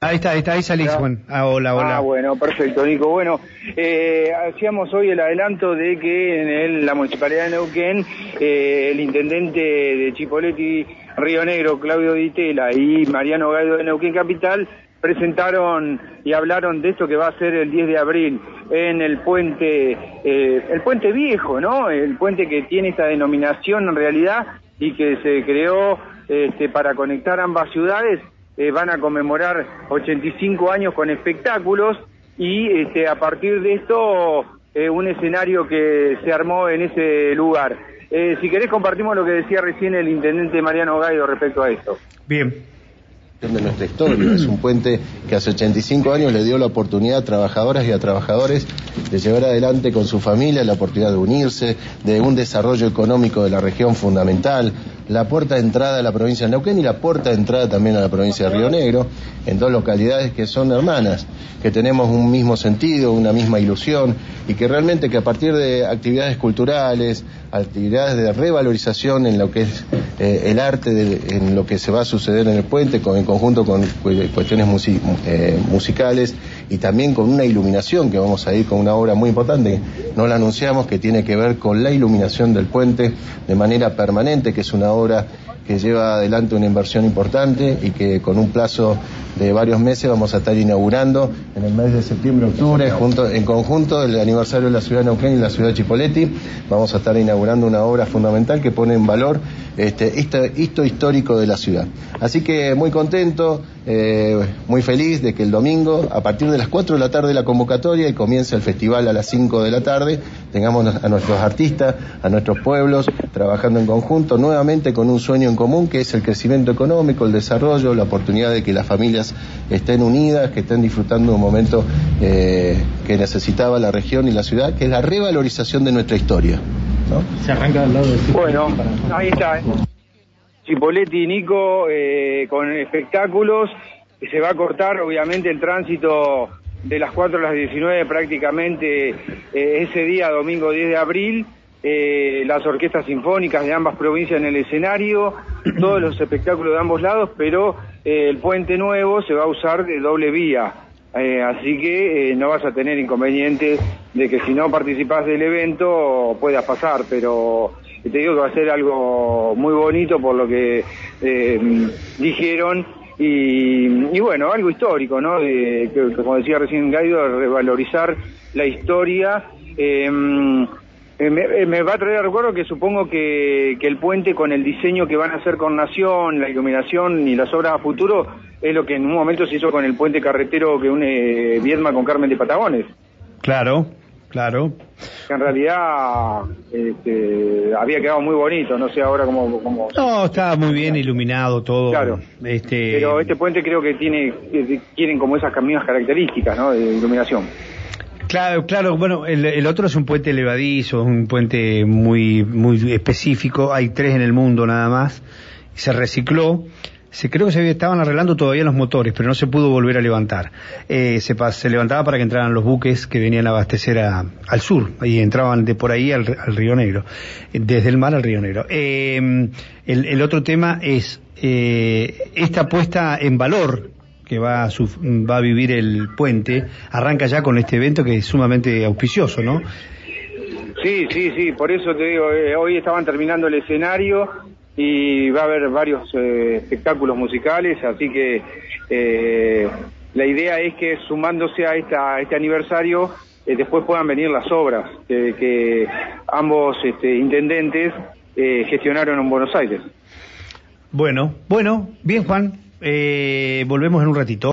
Ahí está, ahí está, ahí salís, Juan. Ah, hola, hola. Ah, bueno, perfecto, Nico. Bueno, eh, hacíamos hoy el adelanto de que en el- la Municipalidad de Neuquén, eh, el intendente de Chipoleti, Río Negro, Claudio Ditela, y Mariano Gaido de Neuquén Capital, presentaron y hablaron de esto que va a ser el 10 de abril en el puente, eh, el puente viejo, ¿no? El puente que tiene esta denominación en realidad y que se creó este, para conectar ambas ciudades eh, van a conmemorar 85 años con espectáculos y este, a partir de esto eh, un escenario que se armó en ese lugar. Eh, si querés compartimos lo que decía recién el intendente Mariano Gaido respecto a esto. Bien. de nuestra historia. Es un puente que hace 85 años le dio la oportunidad a trabajadoras y a trabajadores de llevar adelante con su familia la oportunidad de unirse, de un desarrollo económico de la región fundamental, la puerta de entrada a la provincia de Neuquén y la puerta de entrada también a la provincia de Río Negro, en dos localidades que son hermanas, que tenemos un mismo sentido, una misma ilusión y que realmente que a partir de actividades culturales, actividades de revalorización en lo que es eh, el arte, de- en lo que se va a suceder en el puente, con- en conjunto con cu- cuestiones musi- eh, musicales y también con una iluminación, que vamos a ir con una obra muy importante, no la anunciamos, que tiene que ver con la iluminación del puente de manera permanente, que es una obra que lleva adelante una inversión importante y que con un plazo de varios meses vamos a estar inaugurando en el mes de septiembre-octubre, junto, en conjunto el aniversario de la ciudad de Neuquén y la ciudad de Chipoleti, vamos a estar inaugurando una obra fundamental que pone en valor este esto histórico de la ciudad. Así que muy contento, eh, muy feliz de que el domingo, a partir de las 4 de la tarde la convocatoria y comienza el festival a las 5 de la tarde, tengamos a nuestros artistas, a nuestros pueblos, trabajando en conjunto, nuevamente con un sueño en común que es el crecimiento económico, el desarrollo, la oportunidad de que las familias estén unidas, que estén disfrutando de un momento eh, que necesitaba la región y la ciudad, que es la revalorización de nuestra historia. ¿no? Se arranca al lado del Bueno, ahí está. ¿eh? Chipoletti y Nico eh, con espectáculos. Se va a cortar, obviamente, el tránsito de las 4 a las 19 prácticamente eh, ese día, domingo 10 de abril. Eh, las orquestas sinfónicas de ambas provincias en el escenario, todos los espectáculos de ambos lados, pero eh, el puente nuevo se va a usar de doble vía. Eh, así que eh, no vas a tener inconvenientes de que si no participas del evento puedas pasar, pero te digo que va a ser algo muy bonito por lo que eh, dijeron y, y bueno, algo histórico, ¿no? De- que, como decía recién Gaido, revalorizar la historia. eh, eh, me, eh, me va a traer recuerdo que supongo que, que el puente con el diseño que van a hacer con Nación, la iluminación y las obras a futuro es lo que en un momento se hizo con el puente carretero que une Viedma con Carmen de Patagones. Claro, claro. Que en realidad este, había quedado muy bonito, no sé ahora cómo... cómo No, está muy bien iluminado todo. Claro. Este, Pero este puente creo que tiene tienen como esas mismas características ¿no? de iluminación. Claro, claro, bueno, el, el otro es un puente elevadizo, es un puente muy, muy específico, hay tres en el mundo nada más, se recicló, se creo que se estaban arreglando todavía los motores, pero no se pudo volver a levantar. Eh, se, se levantaba para que entraran los buques que venían a abastecer a- al sur, y entraban de por ahí al, Río Negro, eh, desde el mar al Río Negro. Eh, el, otro tema es eh, esta puesta en valor que va a, suf- va a vivir el puente, arranca ya con este evento que es sumamente auspicioso, ¿no? Sí, sí, sí, por eso te digo, eh, hoy estaban terminando el escenario y va a haber varios eh, espectáculos musicales, así que eh, la idea es que sumándose a, esta, este aniversario eh, después puedan venir las obras que ambos este, intendentes eh, gestionaron en Buenos Aires. Bueno, bueno, bien Juan, eh, volvemos en un ratito.